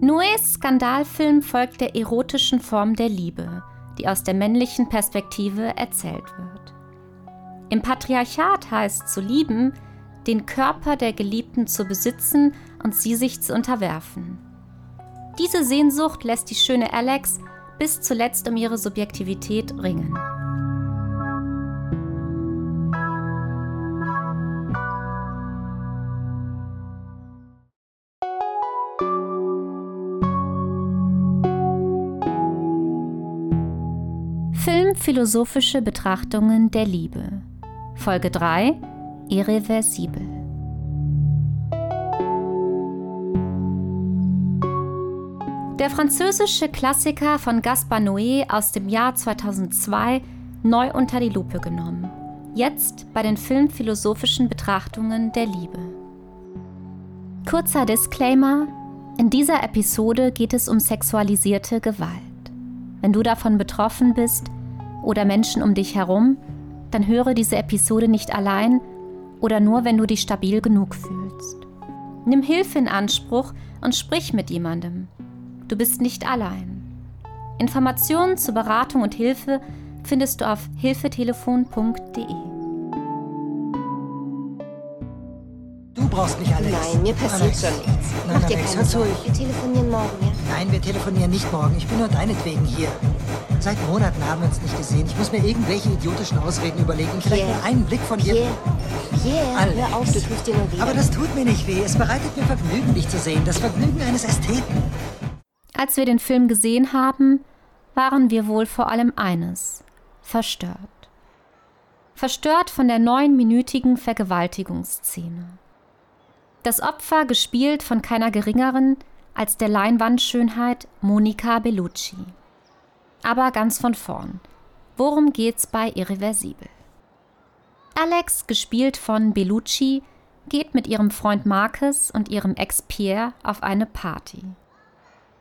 Noés Skandalfilm folgt der erotischen Form der Liebe, die aus der männlichen Perspektive erzählt wird. Im Patriarchat heißt zu lieben, den Körper der Geliebten zu besitzen und sie sich zu unterwerfen. Diese Sehnsucht lässt die schöne Alex bis zuletzt um ihre Subjektivität ringen. Filmphilosophische Betrachtungen der Liebe. Folge 3 Irreversibel. Der französische Klassiker von Gaspar Noé aus dem Jahr 2002 neu unter die Lupe genommen. Jetzt bei den filmphilosophischen Betrachtungen der Liebe. Kurzer Disclaimer: In dieser Episode geht es um sexualisierte Gewalt. Wenn du davon betroffen bist oder Menschen um dich herum, dann höre diese Episode nicht allein oder nur, wenn du dich stabil genug fühlst. Nimm Hilfe in Anspruch und sprich mit jemandem. Du bist nicht allein. Informationen zur Beratung und Hilfe findest du auf hilfetelefon.de. Du brauchst nicht alles. Nein, mir passiert Alex. schon nichts. Mach dir keine. Sorgen. Wir telefonieren morgen, ja? Nein, wir telefonieren nicht morgen. Ich bin nur deinetwegen hier. Seit Monaten haben wir uns nicht gesehen. Ich muss mir irgendwelche idiotischen Ausreden überlegen. Vielleicht Pierre. nur einen Blick von dir. Pierre, Pierre, Alex. hör auf, du tust dir nur weh. Aber das tut mir nicht weh. Es bereitet mir Vergnügen, dich zu sehen. Das Vergnügen eines Ästheten. Als wir den Film gesehen haben, waren wir wohl vor allem eines verstört. Verstört von der neunminütigen Vergewaltigungsszene. Das Opfer gespielt von keiner geringeren als der Leinwandschönheit Monica Bellucci. Aber ganz von vorn. Worum geht's bei Irreversibel? Alex, gespielt von Bellucci, geht mit ihrem Freund Marcus und ihrem Ex Pierre auf eine Party.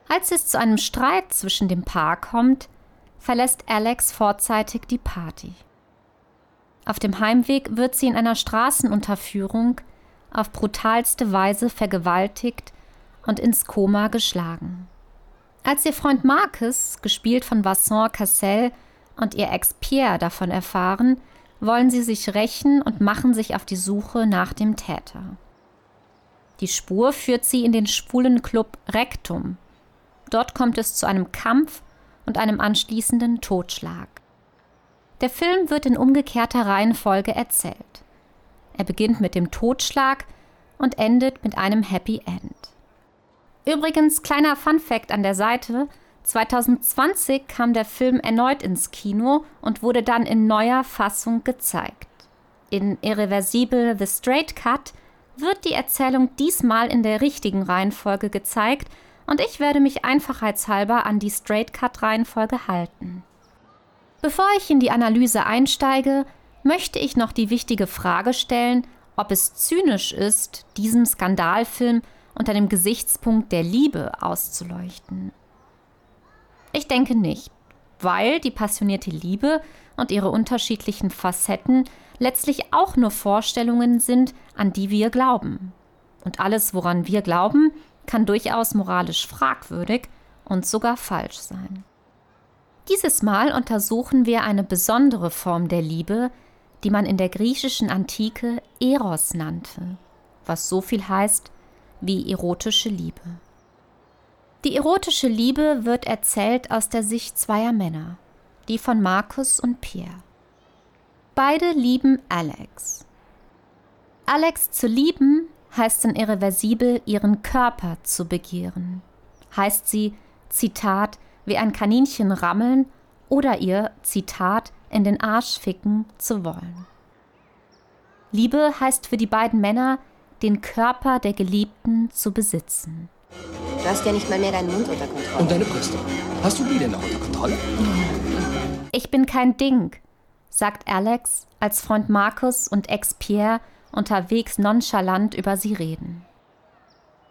Als es zu einem Streit zwischen dem Paar kommt, verlässt Alex vorzeitig die Party. Auf dem Heimweg wird sie in einer Straßenunterführung auf brutalste Weise vergewaltigt und ins Koma geschlagen. Als ihr Freund Marcus, gespielt von Vincent Cassel, und ihr Ex Pierre davon erfahren, wollen sie sich rächen und machen sich auf die Suche nach dem Täter. Die Spur führt sie in den schwulen Club Rectum. Dort kommt es zu einem Kampf und einem anschließenden Totschlag. Der Film wird in umgekehrter Reihenfolge erzählt. Er beginnt mit dem Totschlag und endet mit einem Happy End. Übrigens, kleiner Fun Fact an der Seite: 2020 kam der Film erneut ins Kino und wurde dann in neuer Fassung gezeigt. In Irreversible The Straight Cut wird die Erzählung diesmal in der richtigen Reihenfolge gezeigt und ich werde mich einfachheitshalber an die Straight Cut Reihenfolge halten. Bevor ich in die Analyse einsteige, möchte ich noch die wichtige Frage stellen, ob es zynisch ist, diesen Skandalfilm unter dem Gesichtspunkt der Liebe auszuleuchten. Ich denke nicht, weil die passionierte Liebe und ihre unterschiedlichen Facetten letztlich auch nur Vorstellungen sind, an die wir glauben. Und alles, woran wir glauben, kann durchaus moralisch fragwürdig und sogar falsch sein. Dieses Mal untersuchen wir eine besondere Form der Liebe, die man in der griechischen Antike Eros nannte, was so viel heißt wie erotische Liebe. Die erotische Liebe wird erzählt aus der Sicht zweier Männer, die von Markus und Pierre. Beide lieben Alex. Alex zu lieben heißt in Irreversibel ihren Körper zu begehren. Heißt sie, Zitat, wie ein Kaninchen rammeln oder ihr, Zitat, in den Arsch ficken zu wollen. Liebe heißt für die beiden Männer, den Körper der Geliebten zu besitzen. Du hast ja nicht mal mehr deinen Mund unter Kontrolle. Und deine Brüste? Hast du die denn noch unter Kontrolle? Ich bin kein Ding, sagt Alex, als Freund Markus und Ex Pierre unterwegs nonchalant über sie reden.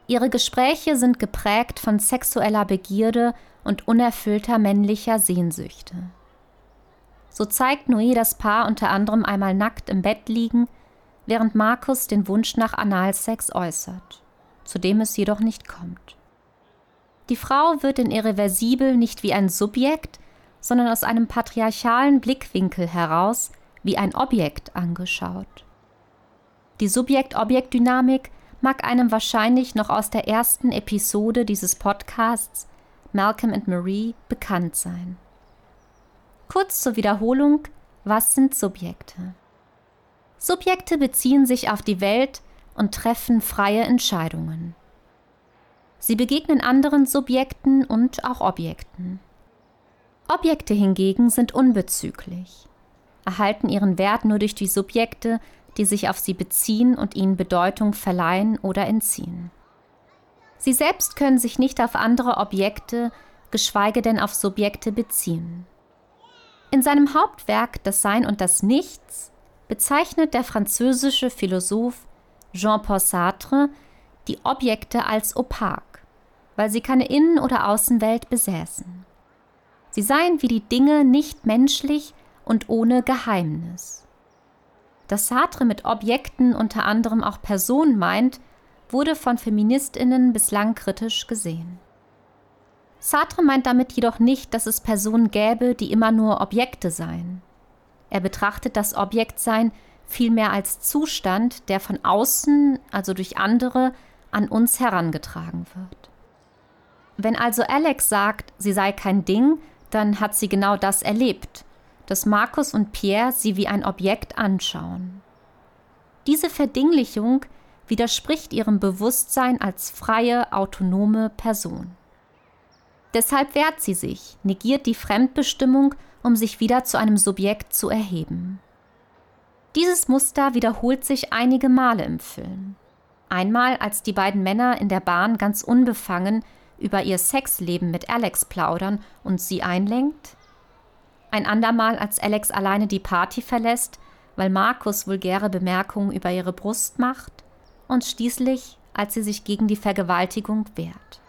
Ihre Gespräche sind geprägt von sexueller Begierde und unerfüllter männlicher Sehnsüchte. So zeigt Noé das Paar unter anderem einmal nackt im Bett liegen, während Markus den Wunsch nach Analsex äußert, zu dem es jedoch nicht kommt. Die Frau wird in Irreversibel nicht wie ein Subjekt, sondern aus einem patriarchalen Blickwinkel heraus wie ein Objekt angeschaut. Die Subjekt-Objekt-Dynamik mag einem wahrscheinlich noch aus der ersten Episode dieses Podcasts Malcolm and Marie bekannt sein. Kurz zur Wiederholung, was sind Subjekte? Subjekte beziehen sich auf die Welt und treffen freie Entscheidungen. Sie begegnen anderen Subjekten und auch Objekten. Objekte hingegen sind unbezüglich, erhalten ihren Wert nur durch die Subjekte, die sich auf sie beziehen und ihnen Bedeutung verleihen oder entziehen. Sie selbst können sich nicht auf andere Objekte, geschweige denn auf Subjekte beziehen. In seinem Hauptwerk Das Sein und das Nichts bezeichnet der französische Philosoph Jean-Paul Sartre die Objekte als opak, weil sie keine Innen- oder Außenwelt besäßen. Sie seien wie die Dinge nicht menschlich und ohne Geheimnis. Dass Sartre mit Objekten unter anderem auch Personen meint, wurde von Feministinnen bislang kritisch gesehen. Sartre meint damit jedoch nicht, dass es Personen gäbe, die immer nur Objekte seien. Er betrachtet das Objektsein vielmehr als Zustand, der von außen, also durch andere, an uns herangetragen wird. Wenn also Alex sagt, sie sei kein Ding, dann hat sie genau das erlebt, dass Markus und Pierre sie wie ein Objekt anschauen. Diese Verdinglichung widerspricht ihrem Bewusstsein als freie, autonome Person. Deshalb wehrt sie sich, negiert die Fremdbestimmung, um sich wieder zu einem Subjekt zu erheben. Dieses Muster wiederholt sich einige Male im Film. Einmal, als die beiden Männer in der Bahn ganz unbefangen über ihr Sexleben mit Alex plaudern und sie einlenkt. Ein andermal, als Alex alleine die Party verlässt, weil Markus vulgäre Bemerkungen über ihre Brust macht. Und schließlich, als sie sich gegen die Vergewaltigung wehrt.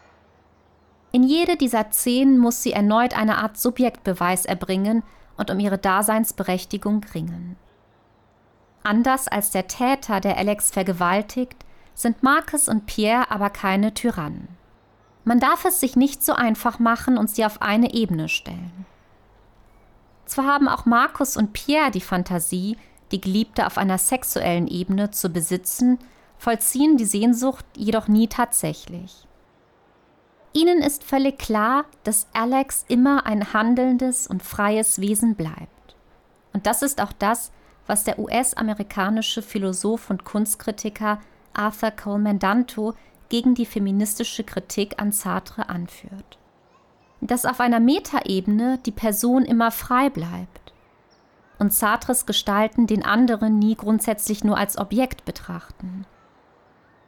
In jede dieser Szenen muss sie erneut eine Art Subjektbeweis erbringen und um ihre Daseinsberechtigung ringen. Anders als der Täter, der Alex vergewaltigt, sind Marcus und Pierre aber keine Tyrannen. Man darf es sich nicht so einfach machen und sie auf eine Ebene stellen. Zwar haben auch Markus und Pierre die Fantasie, die Geliebte auf einer sexuellen Ebene zu besitzen, vollziehen die Sehnsucht jedoch nie tatsächlich. Ihnen ist völlig klar, dass Alex immer ein handelndes und freies Wesen bleibt. Und das ist auch das, was der US-amerikanische Philosoph und Kunstkritiker Arthur Coleman Danto gegen die feministische Kritik an Sartre anführt. Dass auf einer Metaebene die Person immer frei bleibt und Sartres Gestalten den anderen nie grundsätzlich nur als Objekt betrachten.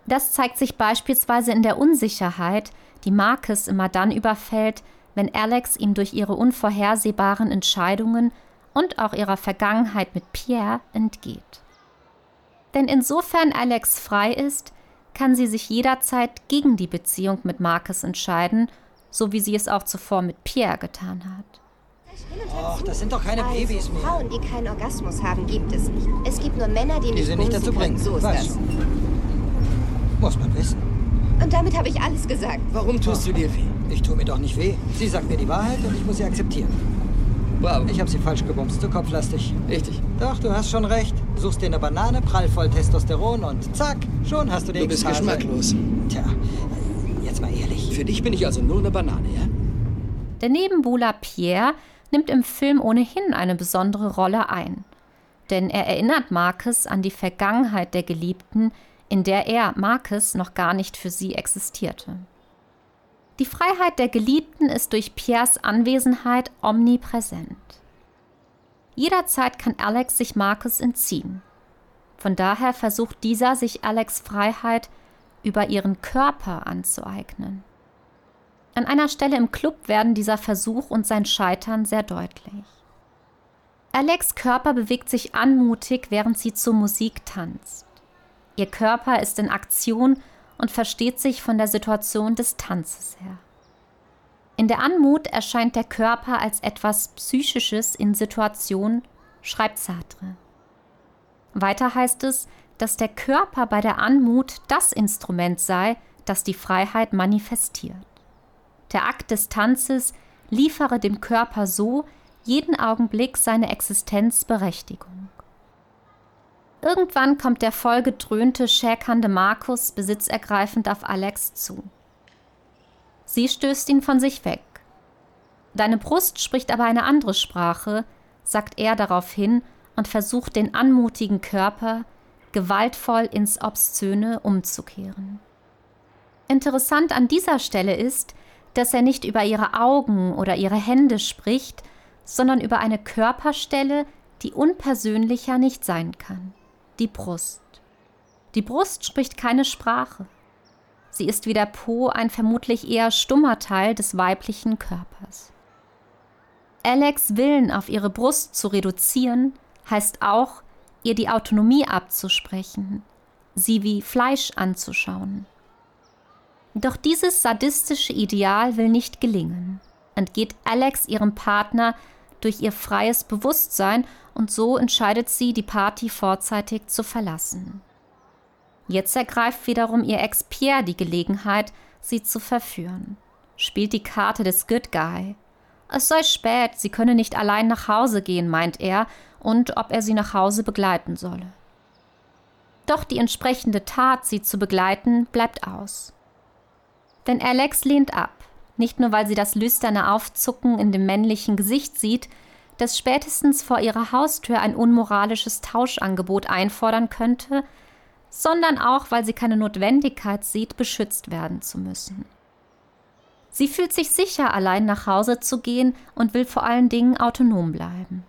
Das zeigt sich beispielsweise in der Unsicherheit, die Marcus immer dann überfällt, wenn Alex ihm durch ihre unvorhersehbaren Entscheidungen und auch ihrer Vergangenheit mit Pierre entgeht. Denn insofern Alex frei ist, kann sie sich jederzeit gegen die Beziehung mit Marcus entscheiden, so wie sie es auch zuvor mit Pierre getan hat. Ach, das sind doch keine also, Babys mehr. Frauen, die keinen Orgasmus haben, gibt es nicht. Es gibt nur Männer, die, Die nicht sind nicht dazu bringen. So ist Weißt das. Muss man wissen. Und damit habe ich alles gesagt. Warum tust du dir weh? Ich tue mir doch nicht weh. Sie sagt mir die Wahrheit und ich muss sie akzeptieren. Wow. Ich habe sie falsch gebumst, zu kopflastig. Richtig. Doch, du hast schon recht. Suchst dir eine Banane, prallvoll Testosteron und zack, schon hast du die Du bist Ekstase. geschmacklos. Tja, jetzt mal ehrlich. Für dich bin ich also nur eine Banane, ja? Der Nebenbuhler Pierre nimmt im Film ohnehin eine besondere Rolle ein. Denn er erinnert Marcus an die Vergangenheit der Geliebten, in der er, Marcus, noch gar nicht für sie existierte. Die Freiheit der Geliebten ist durch Pierres Anwesenheit omnipräsent. Jederzeit kann Alex sich Marcus entziehen. Von daher versucht dieser, sich Alex Freiheit über ihren Körper anzueignen. An einer Stelle im Club werden dieser Versuch und sein Scheitern sehr deutlich. Alex Körper bewegt sich anmutig, während sie zur Musik tanzt. Ihr Körper ist in Aktion und versteht sich von der Situation des Tanzes her. In der Anmut erscheint der Körper als etwas Psychisches in Situation, schreibt Sartre. Weiter heißt es, dass der Körper bei der Anmut das Instrument sei, das die Freiheit manifestiert. Der Akt des Tanzes liefere dem Körper so jeden Augenblick seine Existenzberechtigung. Irgendwann kommt der vollgedröhnte, schäkernde Markus besitzergreifend auf Alex zu. Sie stößt ihn von sich weg. Deine Brust spricht aber eine andere Sprache, sagt er daraufhin und versucht den anmutigen Körper gewaltvoll ins Obszöne umzukehren. Interessant an dieser Stelle ist, dass er nicht über ihre Augen oder ihre Hände spricht, sondern über eine Körperstelle, die unpersönlicher nicht sein kann, die Brust. Die Brust spricht keine Sprache. Sie ist wie der Po ein vermutlich eher stummer Teil des weiblichen Körpers. Alex Willen auf ihre Brust zu reduzieren, heißt auch, ihr die Autonomie abzusprechen, sie wie Fleisch anzuschauen. Doch dieses sadistische Ideal will nicht gelingen, entgeht Alex ihrem Partner durch ihr freies Bewusstsein und so entscheidet sie, die Party vorzeitig zu verlassen. Jetzt ergreift wiederum ihr Ex Pierre die Gelegenheit, sie zu verführen, spielt die Karte des Good Guy. Es sei spät, sie könne nicht allein nach Hause gehen, meint er, und ob er sie nach Hause begleiten solle. Doch die entsprechende Tat, sie zu begleiten, bleibt aus. Denn Alex lehnt ab, nicht nur weil sie das lüsterne Aufzucken in dem männlichen Gesicht sieht, das spätestens vor ihrer Haustür ein unmoralisches Tauschangebot einfordern könnte, sondern auch, weil sie keine Notwendigkeit sieht, beschützt werden zu müssen. Sie fühlt sich sicher, allein nach Hause zu gehen und will vor allen Dingen autonom bleiben.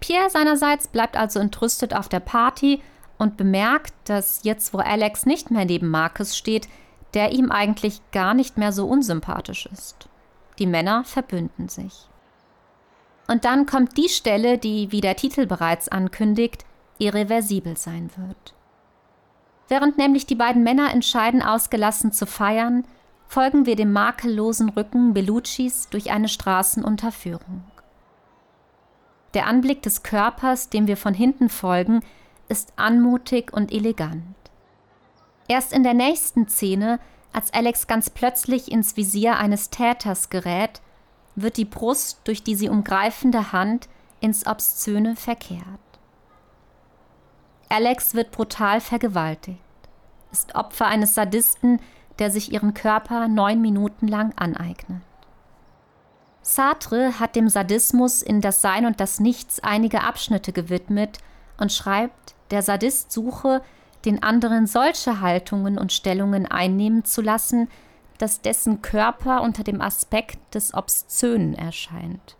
Pierre seinerseits bleibt also entrüstet auf der Party und bemerkt, dass jetzt, wo Alex nicht mehr neben Marcus steht, der ihm eigentlich gar nicht mehr so unsympathisch ist. Die Männer verbünden sich. Und dann kommt die Stelle, die, wie der Titel bereits ankündigt, irreversibel sein wird. Während nämlich die beiden Männer entscheiden, ausgelassen zu feiern, folgen wir dem makellosen Rücken Belluccis durch eine Straßenunterführung. Der Anblick des Körpers, dem wir von hinten folgen, ist anmutig und elegant. Erst in der nächsten Szene, als Alex ganz plötzlich ins Visier eines Täters gerät, wird die Brust durch die sie umgreifende Hand ins Obszöne verkehrt. Alex wird brutal vergewaltigt, ist Opfer eines Sadisten, der sich ihren Körper neun Minuten lang aneignet. Sartre hat dem Sadismus in das Sein und das Nichts einige Abschnitte gewidmet und schreibt, der Sadist suche, den anderen solche Haltungen und Stellungen einnehmen zu lassen, dass dessen Körper unter dem Aspekt des Obszönen erscheint.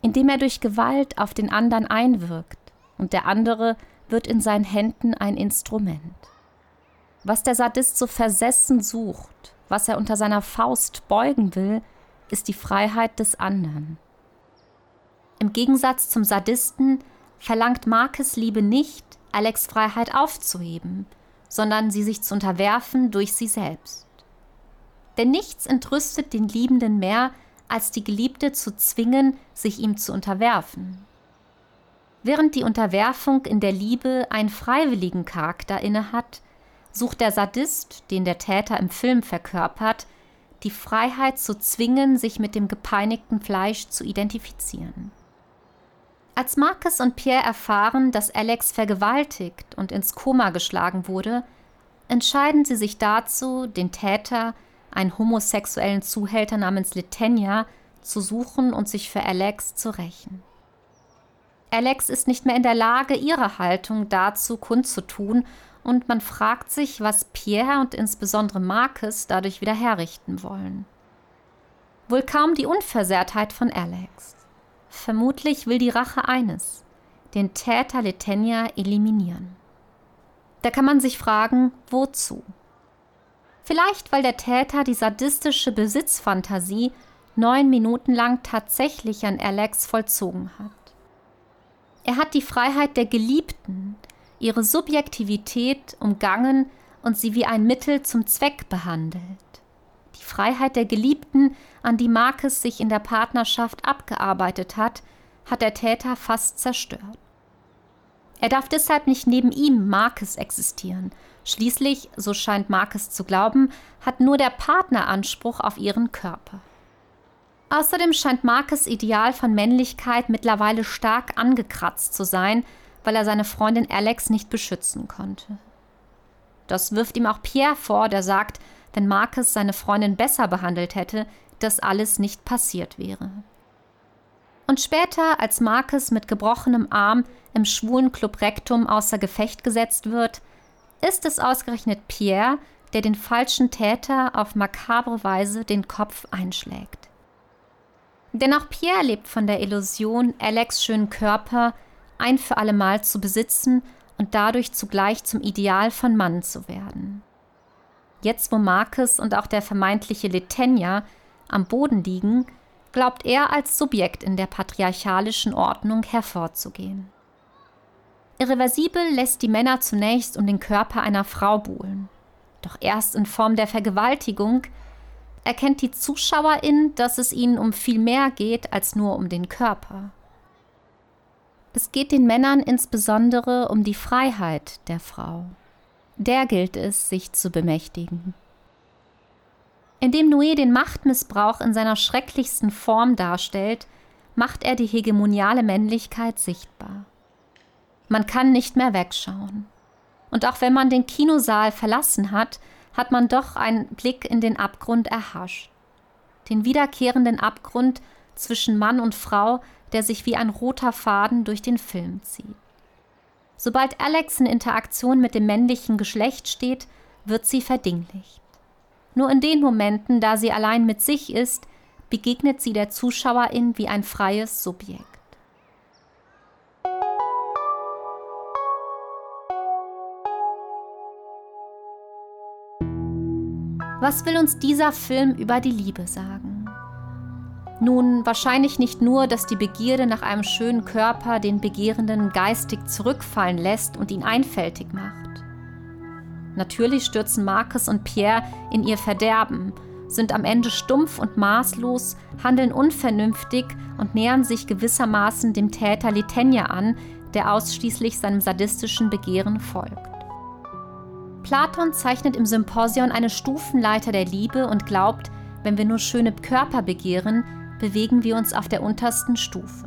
Indem er durch Gewalt auf den anderen einwirkt und der andere wird in seinen Händen ein Instrument. Was der Sadist so versessen sucht, was er unter seiner Faust beugen will, ist die Freiheit des anderen. Im Gegensatz zum Sadisten verlangt Markes Liebe nicht, Alex Freiheit aufzuheben, sondern sie sich zu unterwerfen durch sie selbst. Denn nichts entrüstet den Liebenden mehr, als die Geliebte zu zwingen, sich ihm zu unterwerfen. Während die Unterwerfung in der Liebe einen freiwilligen Charakter innehat, sucht der Sadist, den der Täter im Film verkörpert, die Freiheit zu zwingen, sich mit dem gepeinigten Fleisch zu identifizieren. Als Marcus und Pierre erfahren, dass Alex vergewaltigt und ins Koma geschlagen wurde, entscheiden sie sich dazu, den Täter, einen homosexuellen Zuhälter namens Litenia, zu suchen und sich für Alex zu rächen. Alex ist nicht mehr in der Lage, ihre Haltung dazu kundzutun und man fragt sich, was Pierre und insbesondere Marcus dadurch wieder herrichten wollen. Wohl kaum die Unversehrtheit von Alex. Vermutlich will die Rache eines, den Täter Letenia eliminieren. Da kann man sich fragen, wozu? Vielleicht, weil der Täter die sadistische Besitzfantasie neun Minuten lang tatsächlich an Alex vollzogen hat. Er hat die Freiheit der Geliebten, ihre Subjektivität umgangen und sie wie ein Mittel zum Zweck behandelt. Freiheit der Geliebten, an die Marcus sich in der Partnerschaft abgearbeitet hat, hat der Täter fast zerstört. Er darf deshalb nicht neben ihm, Marcus, existieren. Schließlich, so scheint Marcus zu glauben, hat nur der Partner Anspruch auf ihren Körper. Außerdem scheint Marcus Ideal von Männlichkeit mittlerweile stark angekratzt zu sein, weil er seine Freundin Alex nicht beschützen konnte. Das wirft ihm auch Pierre vor, der sagt, wenn Marcus seine Freundin besser behandelt hätte, dass alles nicht passiert wäre. Und später, als Marcus mit gebrochenem Arm im schwulen Club Rectum außer Gefecht gesetzt wird, ist es ausgerechnet Pierre, der den falschen Täter auf makabre Weise den Kopf einschlägt. Denn auch Pierre lebt von der Illusion, Alex schönen Körper ein für allemal zu besitzen und dadurch zugleich zum Ideal von Mann zu werden. Jetzt, wo Marcus und auch der vermeintliche Letenia am Boden liegen, glaubt er als Subjekt in der patriarchalischen Ordnung hervorzugehen. Irreversibel lässt die Männer zunächst um den Körper einer Frau buhlen. Doch erst in Form der Vergewaltigung erkennt die Zuschauerin, dass es ihnen um viel mehr geht als nur um den Körper. Es geht den Männern insbesondere um die Freiheit der Frau. Der gilt es, sich zu bemächtigen. Indem Noé den Machtmissbrauch in seiner schrecklichsten Form darstellt, macht er die hegemoniale Männlichkeit sichtbar. Man kann nicht mehr wegschauen. Und auch wenn man den Kinosaal verlassen hat, hat man doch einen Blick in den Abgrund erhascht. Den wiederkehrenden Abgrund zwischen Mann und Frau, der sich wie ein roter Faden durch den Film zieht. Sobald Alex in Interaktion mit dem männlichen Geschlecht steht, wird sie verdinglicht. Nur in den Momenten, da sie allein mit sich ist, begegnet sie der Zuschauerin wie ein freies Subjekt. Was will uns dieser Film über die Liebe sagen? Nun, wahrscheinlich nicht nur, dass die Begierde nach einem schönen Körper den Begehrenden geistig zurückfallen lässt und ihn einfältig macht. Natürlich stürzen Marcus und Pierre in ihr Verderben, sind am Ende stumpf und maßlos, handeln unvernünftig und nähern sich gewissermaßen dem Täter Litenia an, der ausschließlich seinem sadistischen Begehren folgt. Platon zeichnet im Symposion eine Stufenleiter der Liebe und glaubt, wenn wir nur schöne Körper begehren, bewegen wir uns auf der untersten Stufe.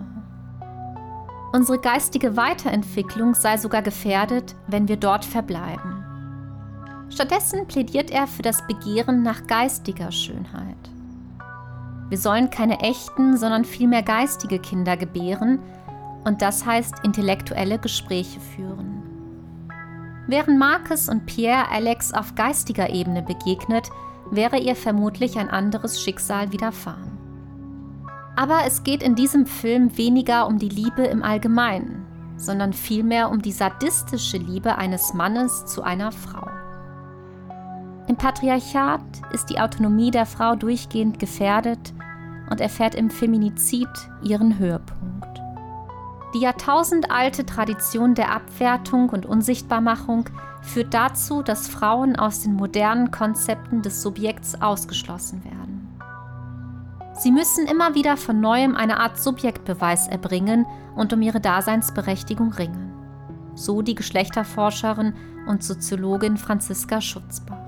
Unsere geistige Weiterentwicklung sei sogar gefährdet, wenn wir dort verbleiben. Stattdessen plädiert er für das Begehren nach geistiger Schönheit. Wir sollen keine echten, sondern vielmehr geistige Kinder gebären, und das heißt intellektuelle Gespräche führen. Wären Marcus und Pierre Alex auf geistiger Ebene begegnet, wäre ihr vermutlich ein anderes Schicksal widerfahren. Aber es geht in diesem Film weniger um die Liebe im Allgemeinen, sondern vielmehr um die sadistische Liebe eines Mannes zu einer Frau. Im Patriarchat ist die Autonomie der Frau durchgehend gefährdet und erfährt im Feminizid ihren Höhepunkt. Die jahrtausendalte Tradition der Abwertung und Unsichtbarmachung führt dazu, dass Frauen aus den modernen Konzepten des Subjekts ausgeschlossen werden. Sie müssen immer wieder von neuem eine Art Subjektbeweis erbringen und um ihre Daseinsberechtigung ringen. So die Geschlechterforscherin und Soziologin Franziska Schutzbach.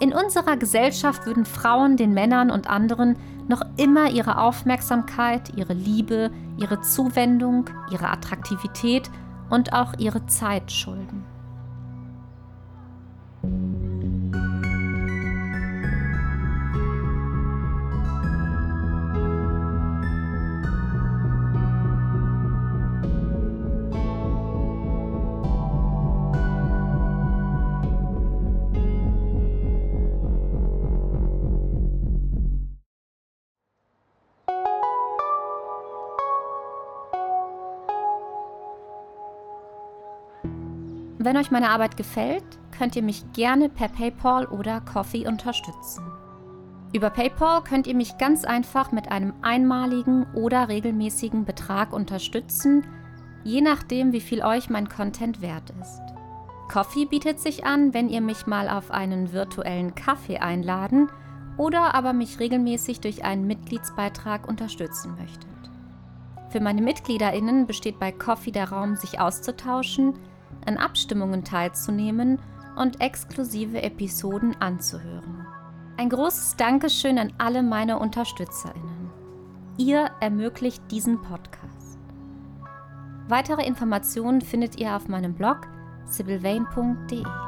In unserer Gesellschaft würden Frauen den Männern und anderen noch immer ihre Aufmerksamkeit, ihre Liebe, ihre Zuwendung, ihre Attraktivität und auch ihre Zeit schulden. Wenn euch meine Arbeit gefällt, könnt ihr mich gerne per PayPal oder Coffee unterstützen. Über PayPal könnt ihr mich ganz einfach mit einem einmaligen oder regelmäßigen Betrag unterstützen, je nachdem, wie viel euch mein Content wert ist. Coffee bietet sich an, wenn ihr mich mal auf einen virtuellen Kaffee einladen oder aber mich regelmäßig durch einen Mitgliedsbeitrag unterstützen möchtet. Für meine MitgliederInnen besteht bei Coffee der Raum, sich auszutauschen, an Abstimmungen teilzunehmen und exklusive Episoden anzuhören. Ein großes Dankeschön an alle meine UnterstützerInnen. Ihr ermöglicht diesen Podcast. Weitere Informationen findet ihr auf meinem Blog sibylvain.de.